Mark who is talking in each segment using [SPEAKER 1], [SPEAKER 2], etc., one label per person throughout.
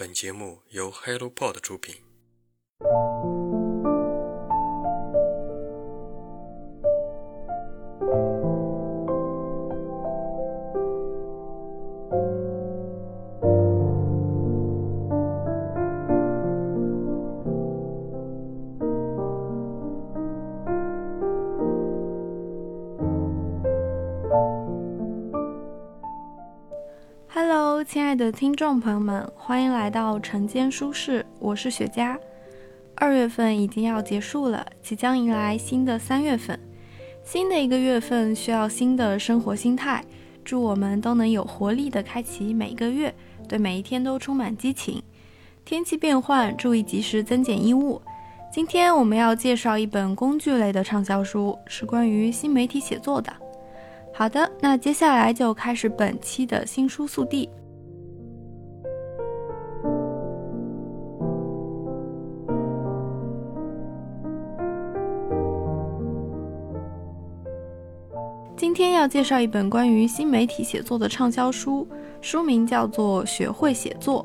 [SPEAKER 1] 本节目由 HelloPod 出品。
[SPEAKER 2] Hello，亲爱的听众朋友们，欢迎来到晨间舒适，我是雪茄。二月份已经要结束了，即将迎来新的三月份。新的一个月份需要新的生活心态，祝我们都能有活力的开启每一个月，对每一天都充满激情。天气变换，注意及时增减衣物。今天我们要介绍一本工具类的畅销书，是关于新媒体写作的。好的，那接下来就开始本期的新书速递。今天要介绍一本关于新媒体写作的畅销书，书名叫做《学会写作》。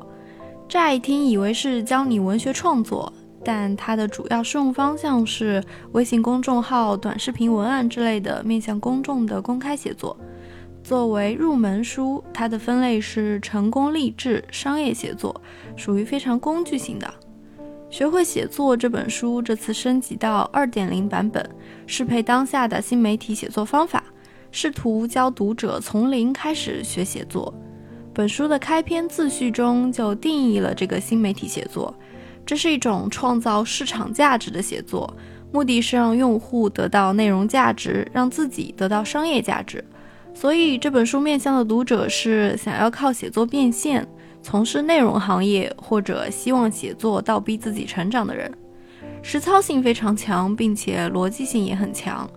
[SPEAKER 2] 乍一听以为是教你文学创作，但它的主要适用方向是微信公众号、短视频文案之类的面向公众的公开写作。作为入门书，它的分类是成功励志、商业写作，属于非常工具性的。学会写作这本书这次升级到二点零版本，适配当下的新媒体写作方法。试图教读者从零开始学写作。本书的开篇自序中就定义了这个新媒体写作，这是一种创造市场价值的写作，目的是让用户得到内容价值，让自己得到商业价值。所以这本书面向的读者是想要靠写作变现、从事内容行业或者希望写作倒逼自己成长的人。实操性非常强，并且逻辑性也很强。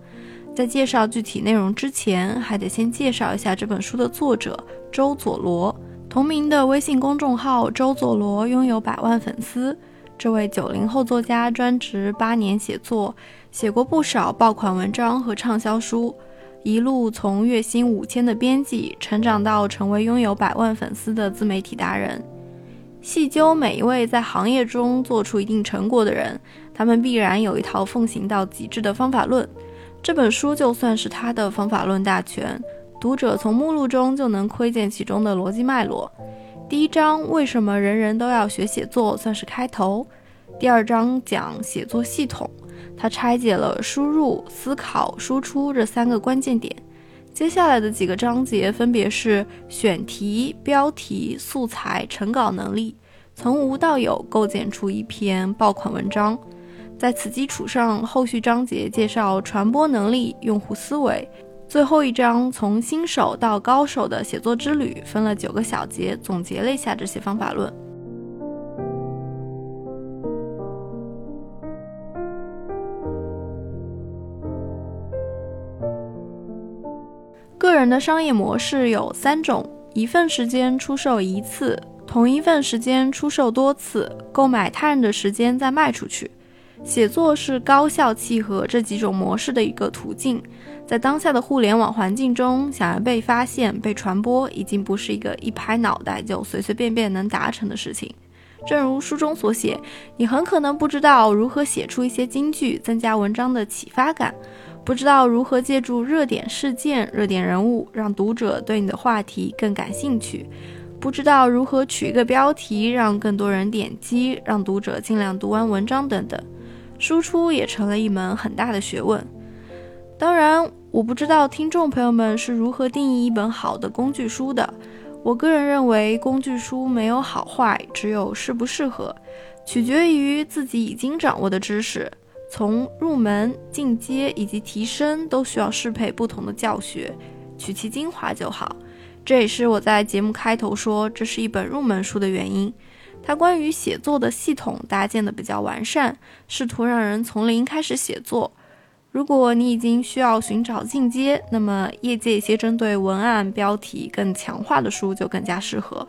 [SPEAKER 2] 在介绍具体内容之前，还得先介绍一下这本书的作者周佐罗。同名的微信公众号“周佐罗”拥有百万粉丝。这位九零后作家专职八年写作，写过不少爆款文章和畅销书，一路从月薪五千的编辑，成长到成为拥有百万粉丝的自媒体达人。细究每一位在行业中做出一定成果的人，他们必然有一套奉行到极致的方法论。这本书就算是他的方法论大全，读者从目录中就能窥见其中的逻辑脉络。第一章为什么人人都要学写作算是开头，第二章讲写作系统，它拆解了输入、思考、输出这三个关键点。接下来的几个章节分别是选题、标题、素材、成稿能力，从无到有构建出一篇爆款文章。在此基础上，后续章节介绍传播能力、用户思维。最后一章从新手到高手的写作之旅，分了九个小节，总结了一下这些方法论。个人的商业模式有三种：一份时间出售一次，同一份时间出售多次，购买他人的时间再卖出去。写作是高效契合这几种模式的一个途径。在当下的互联网环境中，想要被发现、被传播，已经不是一个一拍脑袋就随随便便能达成的事情。正如书中所写，你很可能不知道如何写出一些金句，增加文章的启发感；不知道如何借助热点事件、热点人物，让读者对你的话题更感兴趣；不知道如何取一个标题，让更多人点击，让读者尽量读完文章等等。输出也成了一门很大的学问。当然，我不知道听众朋友们是如何定义一本好的工具书的。我个人认为，工具书没有好坏，只有适不适合，取决于自己已经掌握的知识。从入门、进阶以及提升，都需要适配不同的教学，取其精华就好。这也是我在节目开头说这是一本入门书的原因。它关于写作的系统搭建的比较完善，试图让人从零开始写作。如果你已经需要寻找进阶，那么业界一些针对文案标题更强化的书就更加适合。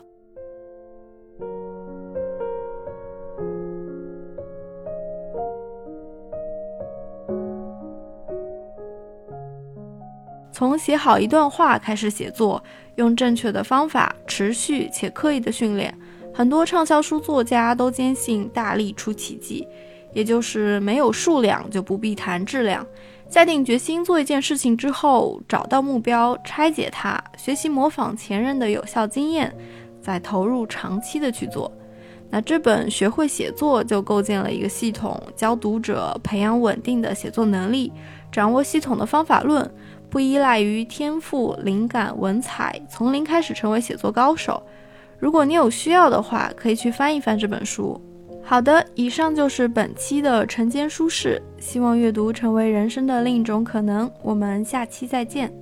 [SPEAKER 2] 从写好一段话开始写作，用正确的方法，持续且刻意的训练。很多畅销书作家都坚信大力出奇迹，也就是没有数量就不必谈质量。下定决心做一件事情之后，找到目标，拆解它，学习模仿前人的有效经验，再投入长期的去做。那这本《学会写作》就构建了一个系统，教读者培养稳定的写作能力，掌握系统的方法论，不依赖于天赋、灵感、文采，从零开始成为写作高手。如果你有需要的话，可以去翻一翻这本书。好的，以上就是本期的晨间书适，希望阅读成为人生的另一种可能。我们下期再见。